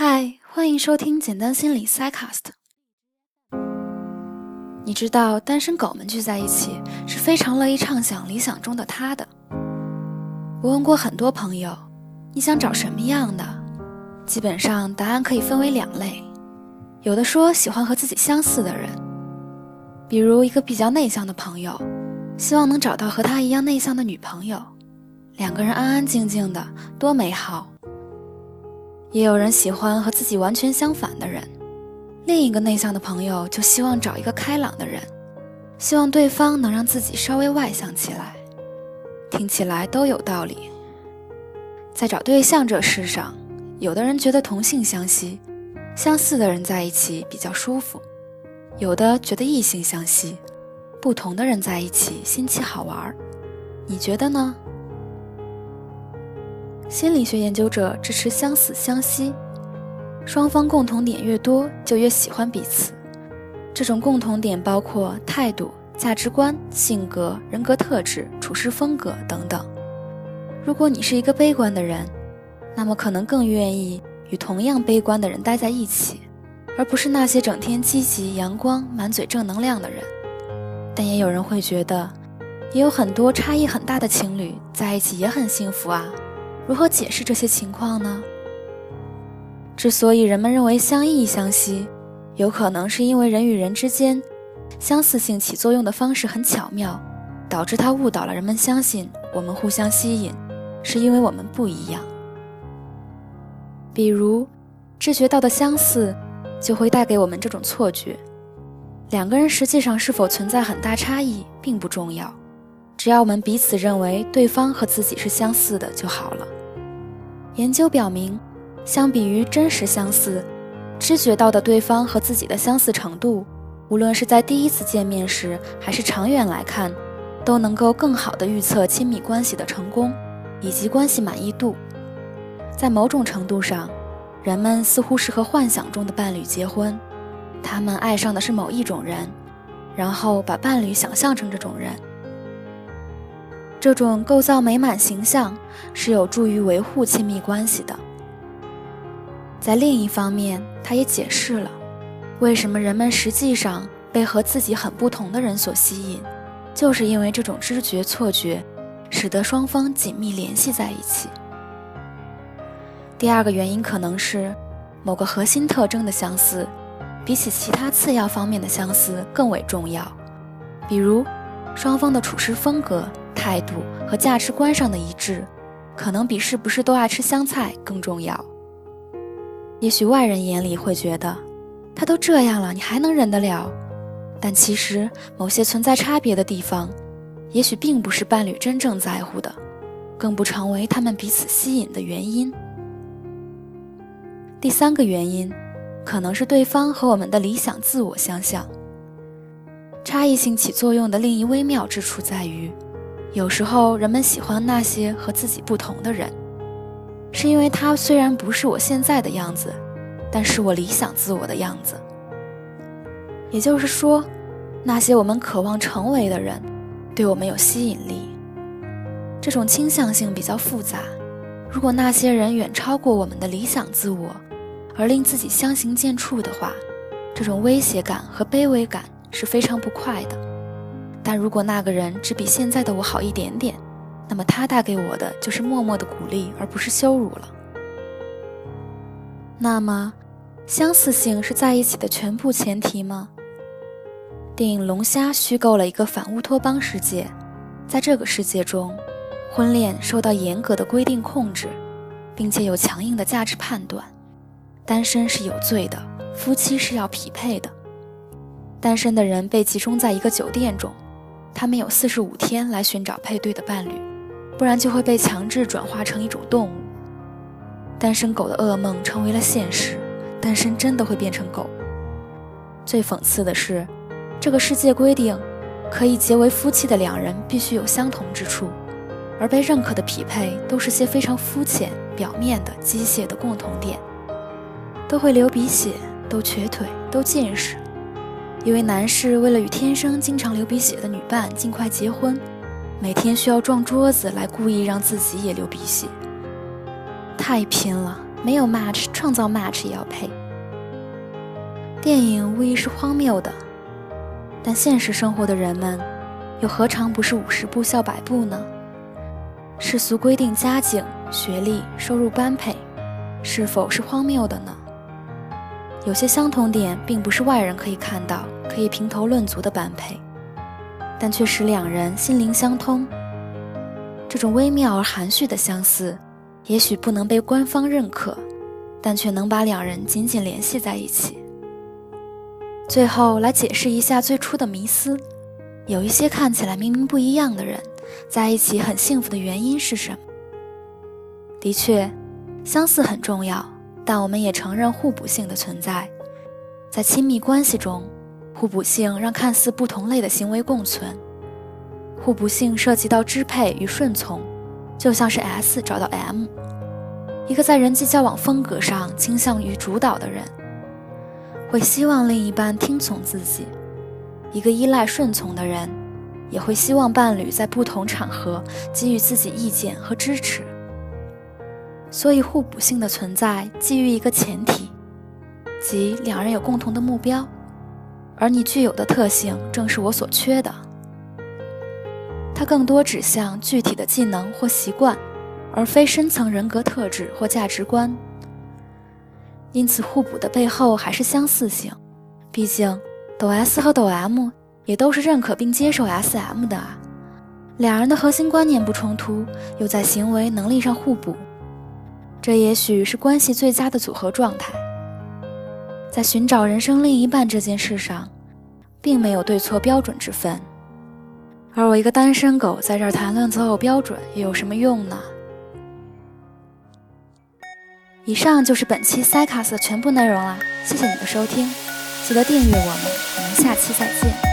嗨，欢迎收听简单心理 Psycast。你知道单身狗们聚在一起是非常乐意畅想理想中的他的。我问过很多朋友，你想找什么样的？基本上答案可以分为两类，有的说喜欢和自己相似的人，比如一个比较内向的朋友，希望能找到和他一样内向的女朋友，两个人安安静静的，多美好。也有人喜欢和自己完全相反的人，另一个内向的朋友就希望找一个开朗的人，希望对方能让自己稍微外向起来。听起来都有道理。在找对象这事上，有的人觉得同性相吸，相似的人在一起比较舒服；有的觉得异性相吸，不同的人在一起新奇好玩。你觉得呢？心理学研究者支持相似相吸，双方共同点越多，就越喜欢彼此。这种共同点包括态度、价值观、性格、人格特质、处事风格等等。如果你是一个悲观的人，那么可能更愿意与同样悲观的人待在一起，而不是那些整天积极、阳光、满嘴正能量的人。但也有人会觉得，也有很多差异很大的情侣在一起也很幸福啊。如何解释这些情况呢？之所以人们认为相异相吸，有可能是因为人与人之间相似性起作用的方式很巧妙，导致它误导了人们相信我们互相吸引，是因为我们不一样。比如，知觉到的相似，就会带给我们这种错觉：两个人实际上是否存在很大差异并不重要，只要我们彼此认为对方和自己是相似的就好了。研究表明，相比于真实相似，知觉到的对方和自己的相似程度，无论是在第一次见面时，还是长远来看，都能够更好地预测亲密关系的成功以及关系满意度。在某种程度上，人们似乎是和幻想中的伴侣结婚，他们爱上的是某一种人，然后把伴侣想象成这种人。这种构造美满形象是有助于维护亲密关系的。在另一方面，他也解释了为什么人们实际上被和自己很不同的人所吸引，就是因为这种知觉错觉，使得双方紧密联系在一起。第二个原因可能是某个核心特征的相似，比起其他次要方面的相似更为重要，比如双方的处事风格。态度和价值观上的一致，可能比是不是都爱吃香菜更重要。也许外人眼里会觉得，他都这样了，你还能忍得了？但其实某些存在差别的地方，也许并不是伴侣真正在乎的，更不成为他们彼此吸引的原因。第三个原因，可能是对方和我们的理想自我相像。差异性起作用的另一微妙之处在于。有时候人们喜欢那些和自己不同的人，是因为他虽然不是我现在的样子，但是我理想自我的样子。也就是说，那些我们渴望成为的人，对我们有吸引力。这种倾向性比较复杂。如果那些人远超过我们的理想自我，而令自己相形见绌的话，这种威胁感和卑微感是非常不快的。但如果那个人只比现在的我好一点点，那么他带给我的就是默默的鼓励，而不是羞辱了。那么，相似性是在一起的全部前提吗？电影《龙虾》虚构了一个反乌托邦世界，在这个世界中，婚恋受到严格的规定控制，并且有强硬的价值判断，单身是有罪的，夫妻是要匹配的，单身的人被集中在一个酒店中。他们有四十五天来寻找配对的伴侣，不然就会被强制转化成一种动物。单身狗的噩梦成为了现实，单身真的会变成狗。最讽刺的是，这个世界规定，可以结为夫妻的两人必须有相同之处，而被认可的匹配都是些非常肤浅、表面的机械的共同点，都会流鼻血，都瘸腿，都近视。一位男士为了与天生经常流鼻血的女伴尽快结婚，每天需要撞桌子来故意让自己也流鼻血。太拼了，没有 match，创造 match 也要配。电影无疑是荒谬的，但现实生活的人们，又何尝不是五十步笑百步呢？世俗规定家境、学历、收入般配，是否是荒谬的呢？有些相同点并不是外人可以看到、可以评头论足的般配，但却使两人心灵相通。这种微妙而含蓄的相似，也许不能被官方认可，但却能把两人紧紧联系在一起。最后来解释一下最初的迷思：有一些看起来明明不一样的人，在一起很幸福的原因是什么？的确，相似很重要，但我们也承认互补性的存在。在亲密关系中，互补性让看似不同类的行为共存。互补性涉及到支配与顺从，就像是 S 找到 M，一个在人际交往风格上倾向于主导的人，会希望另一半听从自己；一个依赖顺从的人，也会希望伴侣在不同场合给予自己意见和支持。所以，互补性的存在基于一个前提，即两人有共同的目标，而你具有的特性正是我所缺的。它更多指向具体的技能或习惯，而非深层人格特质或价值观。因此，互补的背后还是相似性。毕竟，抖 S 和抖 M 也都是认可并接受 SM 的啊。两人的核心观念不冲突，又在行为能力上互补，这也许是关系最佳的组合状态。在寻找人生另一半这件事上，并没有对错标准之分。而我一个单身狗在这儿谈论择偶标准，又有什么用呢？以上就是本期 Cycas 的全部内容了，谢谢你的收听，记得订阅我们，我们下期再见。